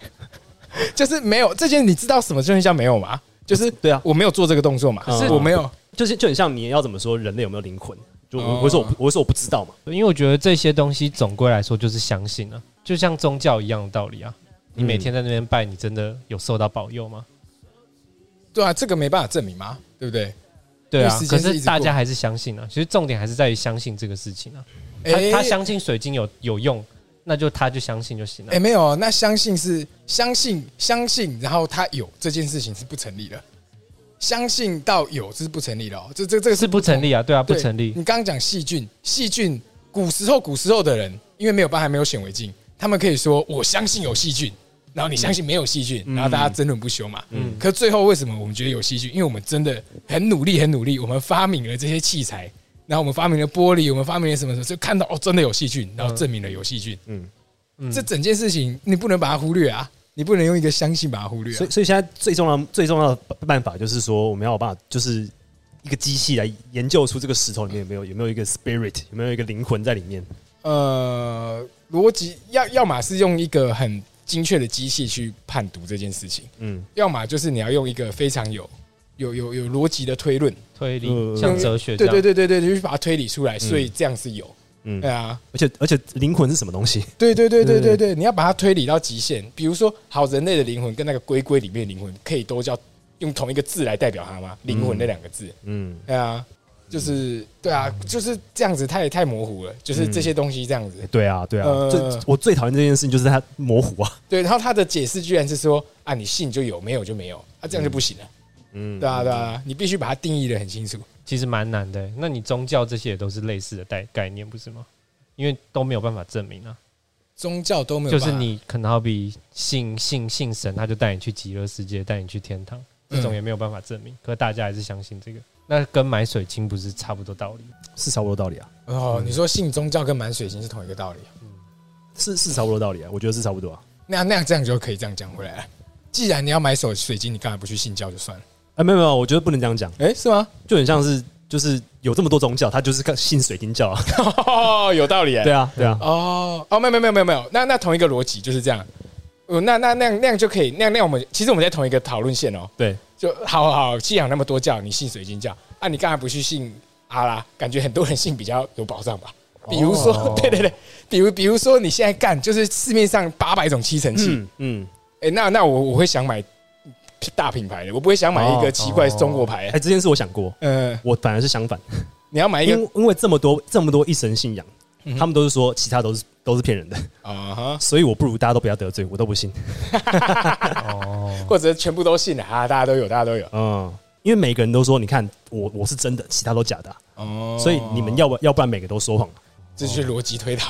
就是没有这件，你知道什么东西叫没有吗？就是对啊我没有做这个动作嘛，可是我没有。就是就很像你要怎么说人类有没有灵魂？就哦我我说我不我说我不知道嘛。因为我觉得这些东西总归来说就是相信啊，就像宗教一样的道理啊。你每天在那边拜，你真的有受到保佑吗？对啊，这个没办法证明嘛，对不对？对啊因为时，可是大家还是相信啊。其实重点还是在于相信这个事情啊。他哎他相信水晶有有用，那就他就相信就行了哎、。没有，那相信是相信相信，然后他有这件事情是不成立的。相信到有这是不成立的哦，这这这个是不成立啊，对啊，不成立。你刚刚讲细菌，细菌古时候古时候的人，因为没有办还没有显微镜，他们可以说我相信有细菌，然后你相信没有细菌，然后大家争论不休嘛。嗯，可最后为什么我们觉得有细菌？因为我们真的很努力，很努力，我们发明了这些器材，然后我们发明了玻璃，我们发明了什么什么，就看到哦，真的有细菌，然后证明了有细菌。嗯嗯，这整件事情你不能把它忽略啊，你不能用一个相信把它忽略、啊所以。所以现在最重要最重要的办法就是说，我们要有办法，就是一个机器来研究出这个石头里面有没有有没有一个 spirit，有没有一个灵魂在里面？呃，逻辑要要么是用一个很精确的机器去判读这件事情，嗯，要么就是你要用一个非常有有有有逻辑的推论，推理嗯像哲学这对样，对对对对，就是把它推理出来，所以这样是有，嗯对啊，而且而且灵魂是什么东西？对对对对对对，你要把它推理到极限。比如说，好，人类的灵魂跟那个龟龟里面的灵魂，可以都叫用同一个字来代表它吗？灵魂那两个字，嗯，对啊，就是对啊，就是这样子太太模糊了，就是这些东西这样子。对啊，对啊，最我最讨厌这件事情就是它模糊啊。对，然后他的解释居然是说啊，你信就有，没有就没有，啊，这样就不行了。嗯，对啊，对啊，你必须把它定义的很清楚。其实蛮难的。那你宗教这些也都是类似的概概念，不是吗？因为都没有办法证明啊。宗教都没有，就是你可能好比信信信神，他就带你去极乐世界，带你去天堂，这种嗯也没有办法证明。可大家还是相信这个，那跟买水晶不是差不多道理？是差不多道理啊，哦，你说信宗教跟买水晶是同一个道理啊？是是差不多道理啊，我觉得是差不多啊。那那样这样就可以这样讲回来了。既然你要买手水晶，你干嘛不去信教就算了？哎，没有没有，我觉得不能这样讲，哎、是吗？就很像是就是有这么多宗教，他就是看信水晶教啊。哦，有道理哎。对啊，对啊，哦哦，没有没有没有没有没有，那那同一个逻辑就是这样。哦，那那那样那样就可以，那样那样我们其实我们在同一个讨论线哦。对，就好好好，信仰那么多教，你信水晶教啊？你干嘛不去信阿拉？感觉很多人信比较有保障吧？比如说，哦 对对对，比如比如说你现在干就是市面上八百种吸尘器，嗯嗯，哎、那那我我会想买大品牌的，我不会想买一个奇怪中国牌。哎，。这件事我想过，呃、我反而是相反，你要买一个？因为因为这么多这么多一神信仰嗯，他们都是说其他都是都是骗人的，啊哈，所以我不如大家都不要得罪，我都不信。哦，或者全部都信了啊，大家都有，大家都有。嗯，因为每个人都说，你看我我是真的，其他都假的啊、哦。所以你们要不要不然每个都说谎。这就是逻辑推导。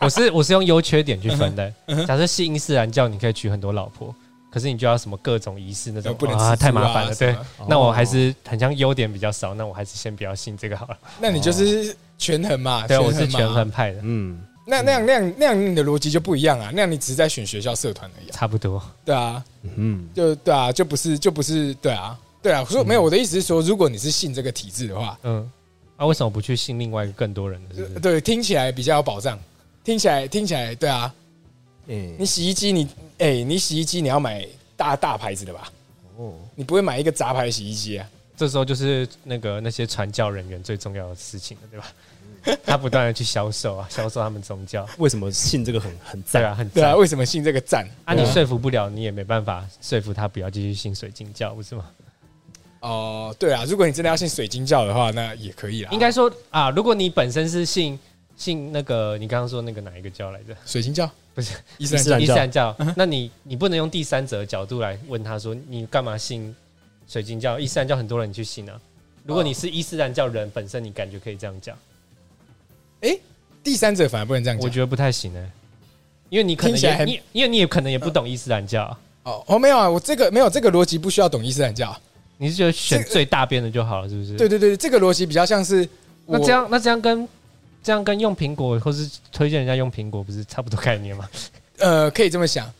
我是我是用优缺点去分的。嗯假设信伊斯兰教，你可以娶很多老婆，可是你就要什么各种仪式那种不能啊，啊太麻烦了。对，那我还是很像优点比较少，那我还是先不要信这个好了。那你就是权衡嘛？对，我是权。衡派的，嗯，那那样那样那样，你的逻辑就不一样啊。那样你只是在选学校社团而已、啊。差不多。对啊，嗯，就对啊，就不是就不是对啊，对啊。说没有，我的意思是说，如果你是信这个体制的话，嗯，啊，为什么不去信另外一个更多人的？是是？对，听起来比较有保障。听起来听起来，对啊。嗯、你洗衣机，你哎、你洗衣机你要买大大牌子的吧？哦，你不会买一个杂牌洗衣机啊？这时候就是那个那些传教人员最重要的事情了，对吧？他不断的去销售啊，销售他们宗教，为什么信这个很很赞？啊，很对啊，赞。为什么信这个赞？啊，你说服不了，你也没办法说服他不要继续信水晶教，不是吗？哦，对啊，如果你真的要信水晶教的话，那也可以啊。应该说啊，如果你本身是信信那个，你刚刚说那个哪一个教来着？水晶教不是伊斯兰教伊斯兰教，那你你不能用第三者的角度来问他说，你干嘛信水晶教？伊斯兰教很多人去信啊。如果你是伊斯兰教人本身，你感觉可以这样讲，第三者反而不能这样讲。我觉得不太行哎、因为你可能你因为你也可能也不懂伊斯兰教啊、哦哦，没有啊，我这个没有这个逻辑不需要懂伊斯兰教。你是觉得选最大边的就好了，是不是？对。对对，这个逻辑比较像是那这样那这样跟这样跟用苹果或是推荐人家用苹果不是差不多概念吗？呃，可以这么想。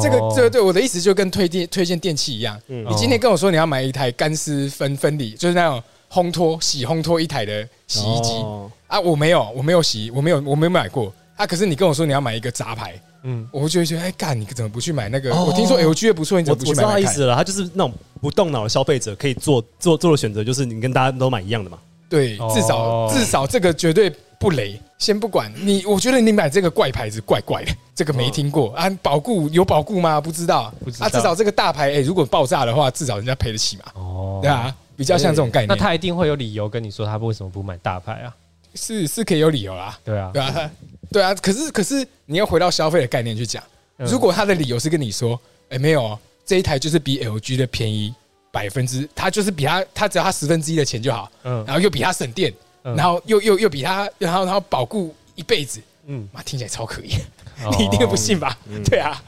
这个哦这个对我的意思就跟推荐推荐电器一样。嗯你今天跟我说你要买一台干湿分分离，就是那种烘托洗烘托一台的洗衣机哦啊，我没有，我没有洗，我没有，我没有买过啊。可是你跟我说你要买一个杂牌，嗯，我就会觉得，哎，干，你怎么不去买那个？哦我听说 LG 的不错，你怎么不去买买看？他意思了，他就是那种不动脑的消费者可以做做做的选择，就是你跟大家都买一样的嘛。对，哦至少至少这个绝对不雷。先不管你，我觉得你买这个怪牌子怪怪的，这个没听过啊。保固有保固吗？不知道不知道啊。至少这个大牌，哎，如果爆炸的话，至少人家赔得起嘛。哦对，啊，比较像这种概念那，他一定会有理由跟你说他为什么不买大牌啊？是是可以有理由啦。对啊，对啊，对啊。可是可是你要回到消费的概念去讲，嗯如果他的理由是跟你说，哎，没有哦，这一台就是比 LG 的便宜百分之，他就是比他他只要他十分之一的钱就好，嗯。然后又比他省电，嗯。然后又又又比他，然后然后保固一辈子，嗯，妈听起来超可以，哦。你一定不信吧？对啊，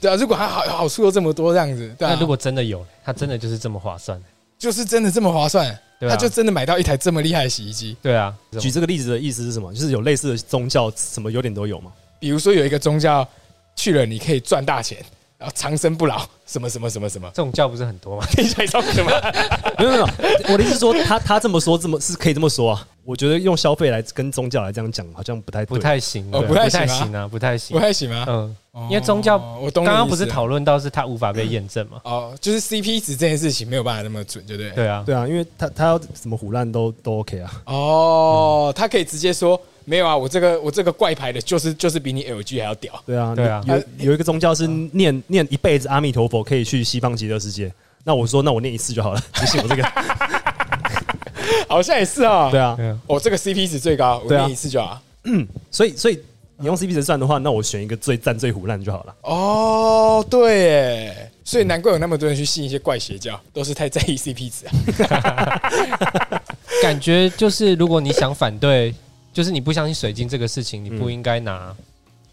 对啊，如果他好好处又这么多这样子，对啊，那如果真的有，他真的就是这么划算，就是真的这么划算，对啊。他就真的买到一台这么厉害的洗衣机。对啊，举这个例子的意思是什么？就是有类似的宗教，什么优点都有吗。比如说有一个宗教去了，你可以赚大钱，然后长生不老，什么什么什么什么，这种教不是很多吗？听起来超什么？没有没有，我的意思是说，他他这么说，这么是可以这么说啊。我觉得用消费来跟宗教来这样讲，好像不太不太行，不太行啊不太行不。太行吗？嗯，哦因为宗教我刚刚不是讨论到是他无法被验证嘛？哦，就是 CP 值这件事情没有办法那么准，对不对？对啊，对啊，因为他他要怎么胡乱都都 OK 啊。哦，他可以直接说没有啊，我这个我这个怪牌的，就是就是比你 LG 还要屌。对啊，对啊有有一个宗教是念念一辈子阿弥陀佛，可以去西方极乐世界。那我说，那我念一次就好了，不信我这个？好像也是啊。对，啊，对啊，我这个 CP 值最高，我念一次就好。嗯 所以所以你用 CP 值算的话，那我选一个最赞最胡烂就好了。哦，对耶，所以难怪有那么多人去信一些怪邪教，都是太在意 CP 值啊。感觉就是如果你想反对，就是你不相信水晶这个事情，你不应该拿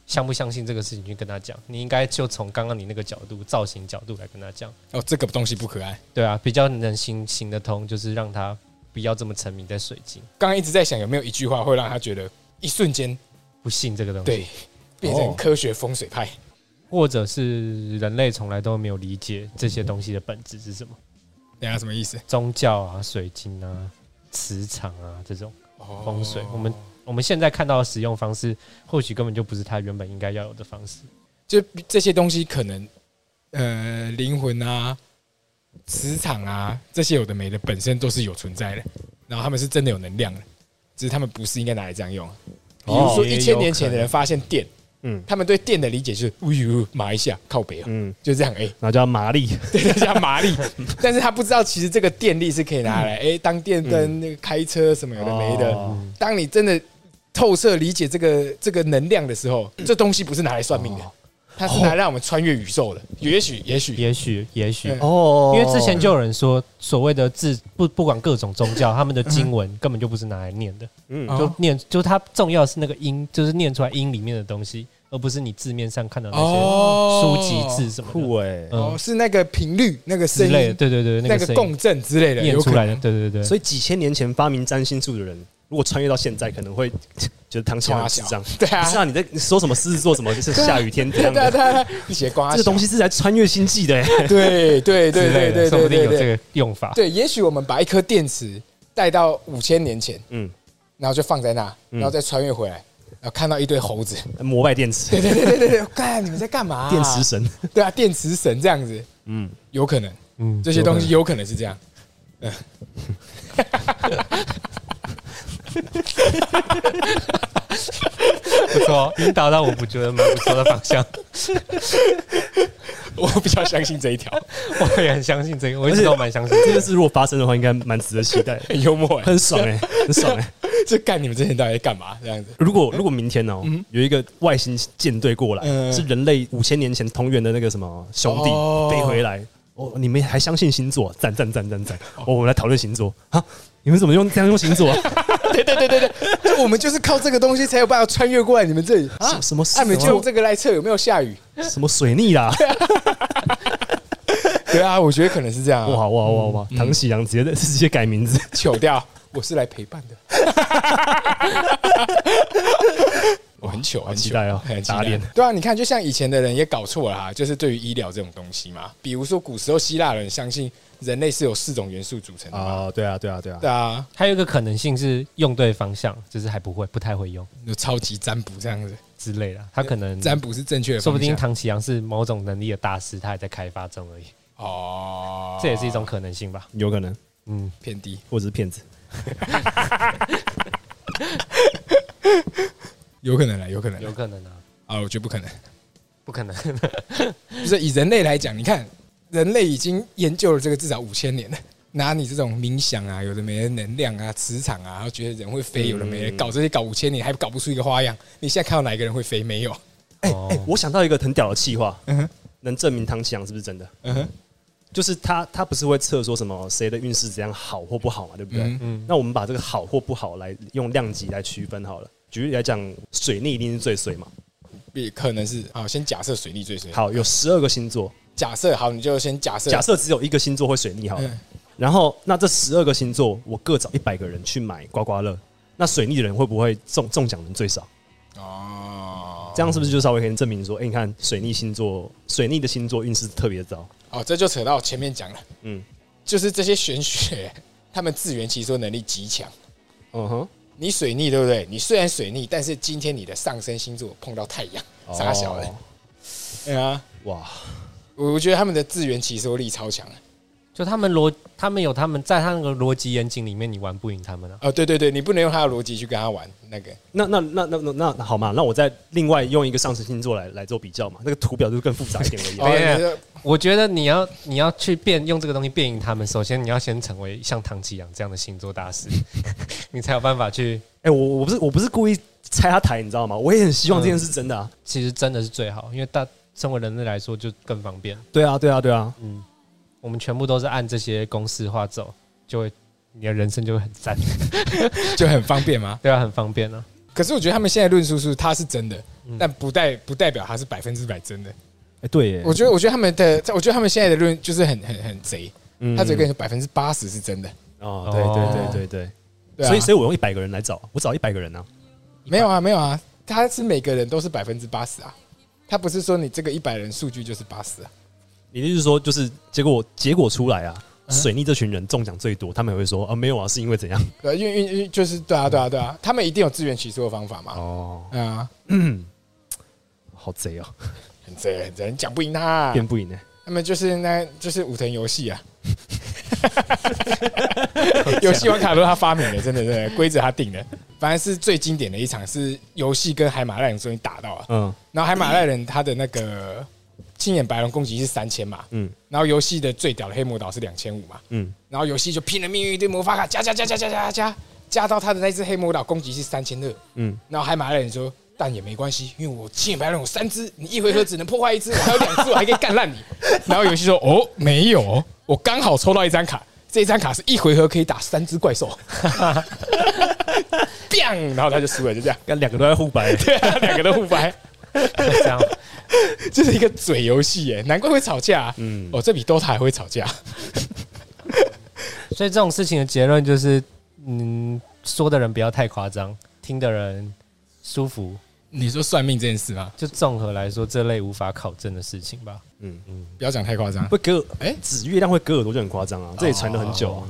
相不相信这个事情去跟他讲，你应该就从刚刚你那个角度造型角度来跟他讲。哦，这个东西不可爱。对啊，比较能行行得通，就是让他不要这么沉迷在水晶，刚刚一直在想有没有一句话会让他觉得一瞬间不信这个东西。对变成科学风水派。或者是人类从来都没有理解这些东西的本质是什么，等一下什么意思？宗教啊、水晶啊、磁场啊这种哦风水，我们我们现在看到的使用方式，或许根本就不是它原本应该要有的方式。就这些东西可能呃灵魂啊、磁场啊这些有的没的本身都是有存在的，然后他们是真的有能量的，只是他们不是应该拿来这样用。比如说一千年前的人发现电，嗯。他们对电的理解就是，呜呦麻一下靠北啊，嗯，就这样哎、然后叫麻力，对，它叫麻力，但是他不知道其实这个电力是可以拿来哎、当电灯、那个开车什么有的没的。哦。当你真的透彻理解这个这个能量的时候，这东西不是拿来算命的，它是拿来让我们穿越宇宙的。也许，也许，也许，也许，嗯。哦。因为之前就有人说，所谓的字不不管各种宗教，他们的经文根本就不是拿来念的，嗯。哦。就念，就它重要是那个音，就是念出来音里面的东西，而不是你字面上看到那些哦。书籍字什么的。酷哎，嗯。哦，是那个频率、那个声之类对对对，那个共振之类的念出来的，对对对。所以几千年前发明占星术的人，如果穿越到现在，可能会 觉得唐启阳很智障。对啊不是啊，你在你说什么狮子座什么 就是下雨天这样的？对啊，对啊你写光这个东西是来穿越星际的、欸，对对对之类的对对说不定对对对有这个用法。对，也许我们把一颗电池带到五千年前，嗯，然后就放在那，嗯然后再穿越回来，然后看到一堆猴子，膜拜电池，对对对对对对，干你们在干嘛、电池，神，对啊，电池神这样子，嗯，有可能嗯这些东西有可能是这样。不错，引导到我不觉得蛮不错的方向。我比较相信这一条，我也很相信这个，我一直都蛮相信这件事如果发生的话，应该蛮值得期待的，很幽默、欸，很爽哎、很爽哎、就干你们这些人到底在干嘛？这样子，如果如果明天哦、有一个外星舰队过来，嗯是人类五千年前同源的那个什么兄弟哦飞回来，哦，你们还相信星座？赞赞赞赞赞！哦，我们来讨论星座啊！你们怎么用这样用星座啊？对对对对对，就我们就是靠这个东西才有办法穿越过来你们这里啊。什么啊，你们就用这个来测有没有下雨？什么水逆啦？对啊，我觉得可能是这样、啊。哇哇哇哇！唐喜阳直接直接改名字，糗掉，我是来陪伴的。我很糗，很糗期待哦很期待打脸对啊，你看，就像以前的人也搞错了哈，就是对于医疗这种东西嘛，比如说古时候希腊人相信人类是由四种元素组成的嘛。啊！对啊对啊对啊！对啊，还有一个可能性是用对方向，就是还不会，不太会用有超级占卜这样子，之类的。他可能占卜是正确说不定唐启阳是某种能力的大师，他还在开发中而已，哦，这也是一种可能性吧。有可能，嗯，偏低，或者是骗子。有可能啊，有可能有可能啊，啊，我觉得不可能。不可能。就是以人类来讲，你看，人类已经研究了这个至少五千年了。拿你这种冥想啊，有的没的能量啊、磁场啊，然后觉得人会飞，有的没的，嗯搞这些搞五千年还搞不出一个花样。你现在看到哪一个人会飞？没有。哎哦哎，我想到一个很屌的气话，嗯哼，能证明唐启阳是不是真的？嗯哼，就是他他不是会测说什么谁的运势怎样好或不好嘛，对不对？嗯嗯，那我们把这个好或不好来用量级来区分好了。举例来讲，水逆一定是最水嘛。也可能是好，先假设水逆最水。好，有十二个星座，假设好，你就先假设假设只有一个星座会水逆好了。嗯然后，那这十二个星座，我各找一百个人去买刮刮乐，那水逆的人会不会中中奖人最少？哦，这样是不是就稍微可以证明说，哎、你看水逆星座，水逆的星座运势特别糟。哦，这就扯到前面讲了，嗯就是这些玄学，他们自圆其说能力极强。嗯哼，你水逆对不对？你虽然水逆，但是今天你的上升星座碰到太阳，傻小的哦。对啊，哇，我我觉得他们的自圆其说力超强。就他们逻，他们有他们在他那个逻辑严谨里面，你玩不赢他们啊。哦，对对对，你不能用他的逻辑去跟他玩那个。那那那那那那那好嘛，那我再另外用一个上升星座来来做比较嘛，那个图表就更复杂一点而已。我觉得你要你要去变用这个东西变赢他们，首先你要先成为像唐吉阳这样的星座大师，你才有办法去。哎、我我不是我不是故意拆他台，你知道吗？我也很希望这件事真的啊。其实真的是最好，因为大身为人类来说就更方便。对啊，对啊，对啊。嗯，我们全部都是按这些公式化走，就会你的人生就会很赞，就很方便吗？对啊，很方便啊。可是我觉得他们现在论述是它是真的，嗯但不代不代表它是百分之百真的。哎、对耶，我觉得，我觉得他们的，我觉得他们现在的论就是很很很贼，嗯他只跟你说百分之八十是真的。哦，对对对对对。所以，所以我用一百个人来找，我找一百个人啊。没有啊，没有啊，他是每个人都是百分之八十啊，他不是说你这个一百人数据就是八十啊。你的意思是说，就是结果结果出来啊，嗯水逆这群人中奖最多，他们也会说啊，没有啊，是因为怎样？对，因为因为就是对啊对啊对啊，他们一定有自圆其说的方法嘛。哦，嗯啊，好贼哦，很贼很贼，你讲不赢他、啊。变不赢呢。他们就是那就是武藤游戏啊，游戏王卡都是他发明的，真的真的规则他定的。反正是最经典的一场是游戏跟海马赖人终于打到了，嗯然后海马赖人他的那个青眼白龙攻击是三千嘛，嗯然后游戏的最屌的黑魔导是两千五嘛，嗯，然后游戏就拼了命运一堆魔法卡加加加加加加加加到他的那只黑魔导攻击是三千二，嗯，然后海马赖人说。但也没关系，因为我青眼白龙有三只，你一回合只能破坏一只，我还有两只，我还可以干烂你。然后游戏说：“哦，没有哦，我刚好抽到一张卡，这张卡是一回合可以打三只怪兽。”biang，然后他就输了，就这样。干两个都在互掰。对啊，两个都互掰，这样，这是一个嘴游戏耶，难怪会吵架。嗯，哦，这比 DOTA 还会吵架。所以这种事情的结论就是，嗯，说的人不要太夸张，听的人舒服。你说算命这件事吗？就综合来说，这类无法考证的事情吧。嗯。嗯，不要讲太夸张，会割哎哎，指月亮会割耳朵就很夸张啊，这也传了很久啊。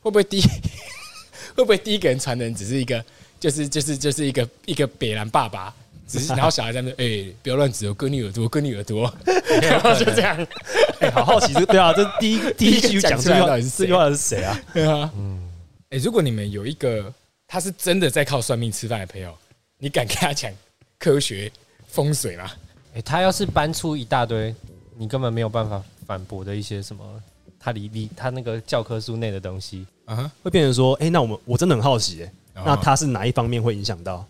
会不会第一 会不会第一个人传的人只是一个，就是就是就是一个一个北兰爸爸，只是 然后小孩在那边，哎、不要乱指哦，割你耳朵，割你耳朵，然后就这样，哎，好好奇，这对啊，这第一第一句讲这句话，讲出来到底是谁？这句话是谁啊？对啊，嗯，哎，如果你们有一个他是真的在靠算命吃饭的朋友，你敢跟他讲科学风水吗？诶，他要是搬出一大堆你根本没有办法反驳的一些什么，他离离他那个教科书内的东西，啊哈，会变成说，哎，那我们我真的很好奇，那他是哪一方面会影响到？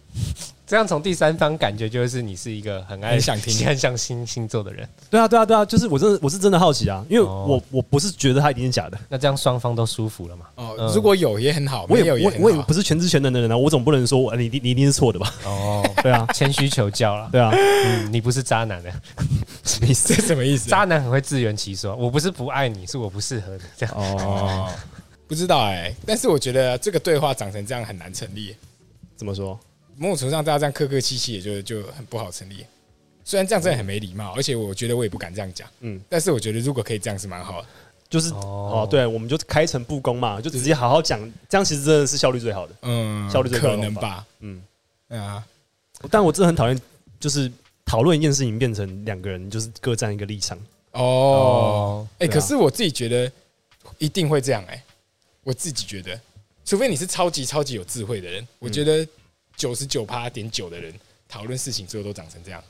这样从第三方感觉就是你是一个很爱很想听很想星星座的人。对啊，对啊，对啊，就是我真的我是真的好奇啊，因为哦我我不是觉得他一定是假的，那这样双方都舒服了嘛？哦嗯，如果有也很好，我也有也我我也不。是全知全能的人啊，我总不能说你你你一定是错的吧？哦，对啊，谦虚求教了。对啊，嗯，你不是渣男的，什么意思？这什么意思啊？渣男很会自圆其说。我不是不爱你，是我不适合你。这样哦，哦，不知道哎、但是我觉得这个对话长成这样很难成立。怎么说？某种程度上，大家这样客客气气，也就就很不好成立。虽然这样真的很没礼貌，而且我觉得我也不敢这样讲。嗯，但是我觉得如果可以这样是蛮好的。就是哦哦，对，我们就开诚布公嘛，就直接好好讲，这样其实真的是效率最好的。嗯，效率最高的可能吧。嗯，嗯啊，但我真的很讨厌，就是讨论一件事情变成两个人就是各站一个立场。哦，哎、可是我自己觉得一定会这样哎、我自己觉得，除非你是超级超级有智慧的人，我觉得九十九趴点九的人讨论事情最后都长成这样。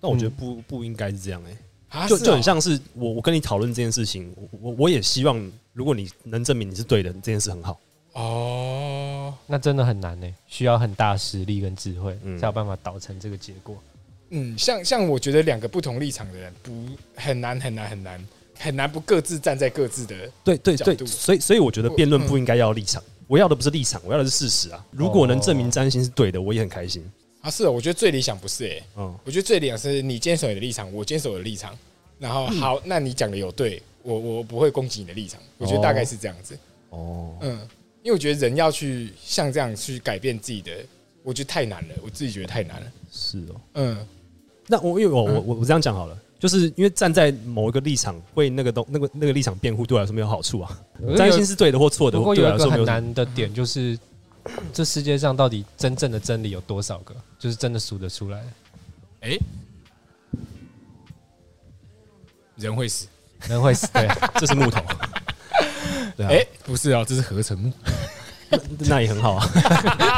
那我觉得不不应该是这样哎、啊，就就很像是我我跟你讨论这件事情，我我我也希望如果你能证明你是对的，这件事很好。哦，那真的很难呢，需要很大实力跟智慧，嗯。才有办法导成这个结果。嗯，像像我觉得两个不同立场的人不很难很难很难很难不各自站在各自的对对对，角度。所以所以我觉得辩论不应该要立场，我要的不是立场，我要的是事实啊。如果能证明占星是对的，我也很开心。啊，是哦，我觉得最理想不是哎、嗯，我觉得最理想是你坚守你的立场，我坚守我的立场，然后好，那你讲的有对，我我不会攻击你的立场，我觉得大概是这样子，哦，嗯，因为我觉得人要去像这样去改变自己的，我觉得太难了，我自己觉得太难了，是哦，嗯，那我因为我我我这样讲好了，就是因为站在某一个立场为那个东那个那个立场辩护，对我来说没有好处啊。占星是对的或错的，不过对我有一个很来说没有什么。难的点就是，这世界上到底真正的真理有多少个？就是真的数得出来的。哎，人会死。人会死，对，这是木头，对啊，哎，不是啊，这是合成木。那也很好啊。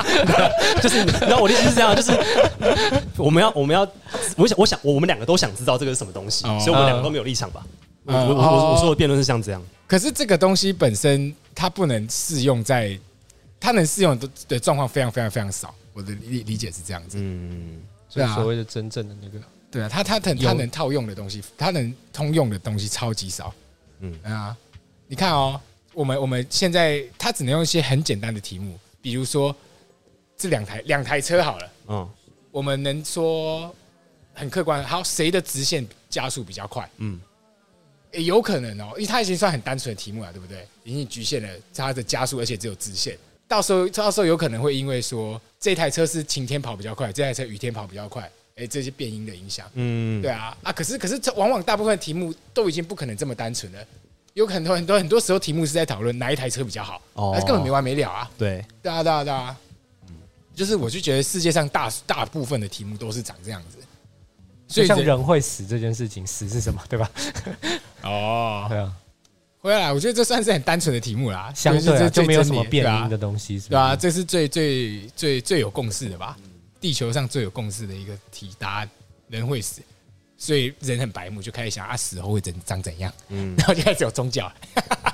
就是你知道我的意思是这样，就是我们要我们要，我想我想我们两个都想知道这个是什么东西，哦所以我们两个都没有立场吧。我嗯我我说的辩论是像这样，可是这个东西本身它不能适用在，它能适用的的状况非常非常非常少。我的理理解是这样子。嗯，所以所谓的真正的那个，对啊，它它能套用的东西，它能通用的东西超级少。嗯嗯啊，你看哦，我们我们现在他只能用一些很简单的题目，比如说这两台两台车好了，嗯我们能说很客观，好，谁的直线加速比较快？嗯也有可能哦，因为它已经算很单纯的题目了，对不对？已经局限了它的加速，而且只有直线。到时候到时候有可能会因为说这台车是晴天跑比较快，这台车雨天跑比较快，哎，这些变音的影响。嗯，对啊，啊，可是可是这往往大部分题目都已经不可能这么单纯了，有很多很多很多时候题目是在讨论哪一台车比较好，哦。哦，根本没完没了啊。对，对啊，对啊，对啊，就是我就觉得世界上大大部分的题目都是长这样子，所就像以人人会死这件事情，死是什么，对吧？哦，对啊，回来，我觉得这算是很单纯的题目啦，相对啊就就没有什么变因的东西，是对啊，吧？这是最最最最有共识的吧？地球上最有共识的一个题答案，人会死，所以人很白目，就开始想啊，死后会怎长怎样，嗯，然后就开始有宗教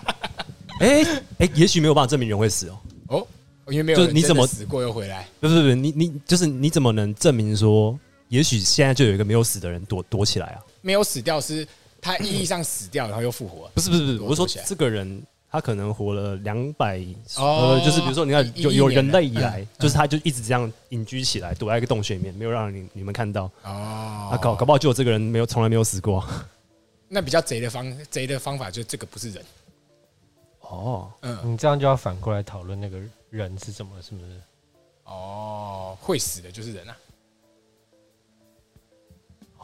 哎哎，也许没有办法证明人会死哦。哦，因为没有就是你怎么死过又回来，不是不是，你你就是你怎么能证明说，也许现在就有一个没有死的人躲躲起来啊？没有死掉是他意义上死掉，然后又复活。不是不是不是，我是说这个人他可能活了两百，哦呃，就是比如说你看有有人类以来嗯，就是他就一直这样隐居起来，躲在一个洞穴里面，没有让你你们看到。哦。啊，搞搞不好就有这个人没有从来没有死过。那比较贼的方贼的方法，就这个不是人，哦，嗯，你这样就要反过来讨论那个人是什么，是不是？哦，会死的就是人啊，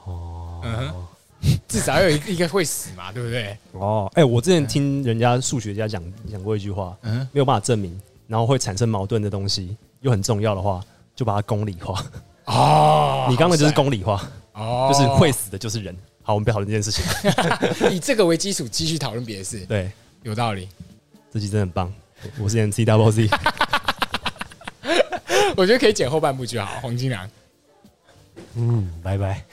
哦，嗯哼 至少要有一个一个会死嘛，对不对？哦，哎、我之前听人家数学家讲讲过一句话，嗯，没有办法证明，然后会产生矛盾的东西又很重要的话，就把它公理化。哦，你刚刚就是公理化，哦，就是会死的就是人。好，我们不要讨论这件事情。以这个为基础继续讨论别的事，对，有道理。这集真的很棒。我是 MC Double Z，我觉得可以剪后半部就好，黄金良。嗯，拜拜。